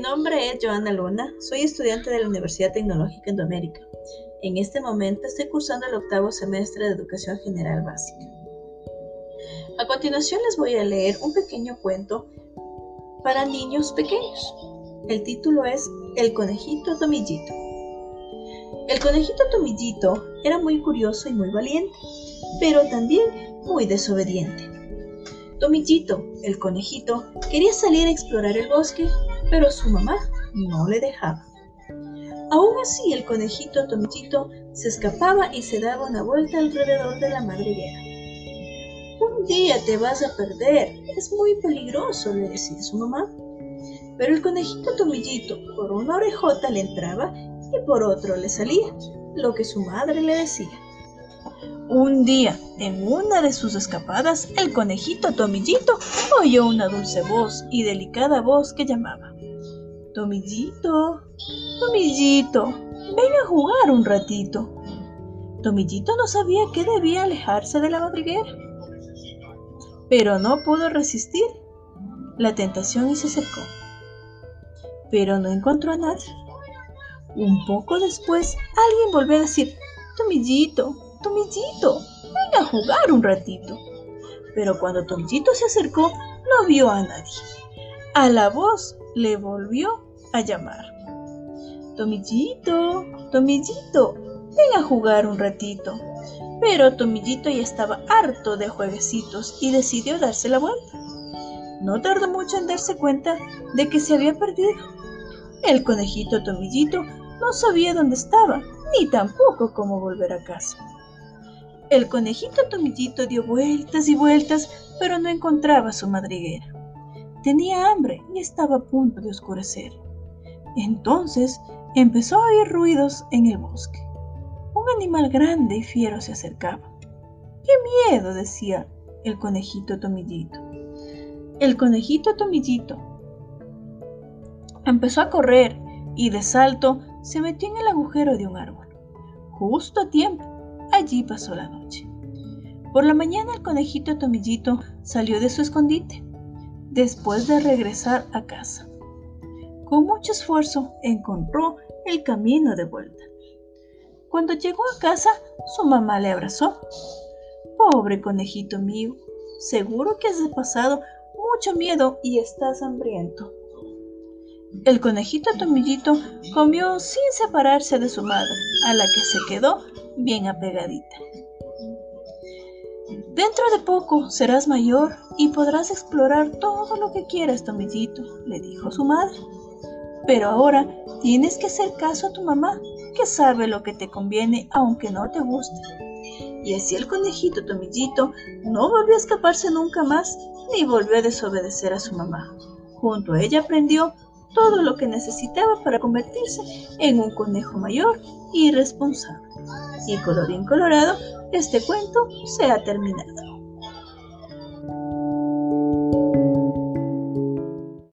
nombre es Joana Luna, soy estudiante de la Universidad Tecnológica Indoamérica. En este momento estoy cursando el octavo semestre de Educación General Básica. A continuación les voy a leer un pequeño cuento para niños pequeños. El título es El conejito Tomillito. El conejito Tomillito era muy curioso y muy valiente, pero también muy desobediente. Tomillito, el conejito, quería salir a explorar el bosque, pero su mamá no le dejaba. Aún así, el conejito Tomillito se escapaba y se daba una vuelta alrededor de la madriguera. Un día te vas a perder, es muy peligroso, le decía su mamá. Pero el conejito Tomillito por una orejota le entraba y por otro le salía, lo que su madre le decía. Un día, en una de sus escapadas, el conejito Tomillito oyó una dulce voz y delicada voz que llamaba. Tomillito, Tomillito, ven a jugar un ratito. Tomillito no sabía que debía alejarse de la madriguera, pero no pudo resistir la tentación y se acercó. Pero no encontró a nadie. Un poco después, alguien volvió a decir, Tomillito, Tomillito, ven a jugar un ratito. Pero cuando Tomillito se acercó, no vio a nadie. A la voz le volvió a llamar. Tomillito, Tomillito, ven a jugar un ratito. Pero Tomillito ya estaba harto de jueguecitos y decidió darse la vuelta. No tardó mucho en darse cuenta de que se había perdido. El conejito Tomillito no sabía dónde estaba, ni tampoco cómo volver a casa. El conejito Tomillito dio vueltas y vueltas, pero no encontraba su madriguera. Tenía hambre y estaba a punto de oscurecer. Entonces empezó a oír ruidos en el bosque. Un animal grande y fiero se acercaba. ¡Qué miedo! decía el conejito Tomillito. El conejito Tomillito empezó a correr y de salto se metió en el agujero de un árbol. Justo a tiempo Allí pasó la noche. Por la mañana el conejito Tomillito salió de su escondite, después de regresar a casa. Con mucho esfuerzo encontró el camino de vuelta. Cuando llegó a casa, su mamá le abrazó. Pobre conejito mío, seguro que has pasado mucho miedo y estás hambriento. El conejito Tomillito comió sin separarse de su madre, a la que se quedó bien apegadita. Dentro de poco serás mayor y podrás explorar todo lo que quieras, Tomillito, le dijo su madre. Pero ahora tienes que hacer caso a tu mamá, que sabe lo que te conviene aunque no te guste. Y así el conejito Tomillito no volvió a escaparse nunca más, ni volvió a desobedecer a su mamá. Junto a ella aprendió todo lo que necesitaba para convertirse en un conejo mayor y responsable. Y colorín colorado, este cuento se ha terminado.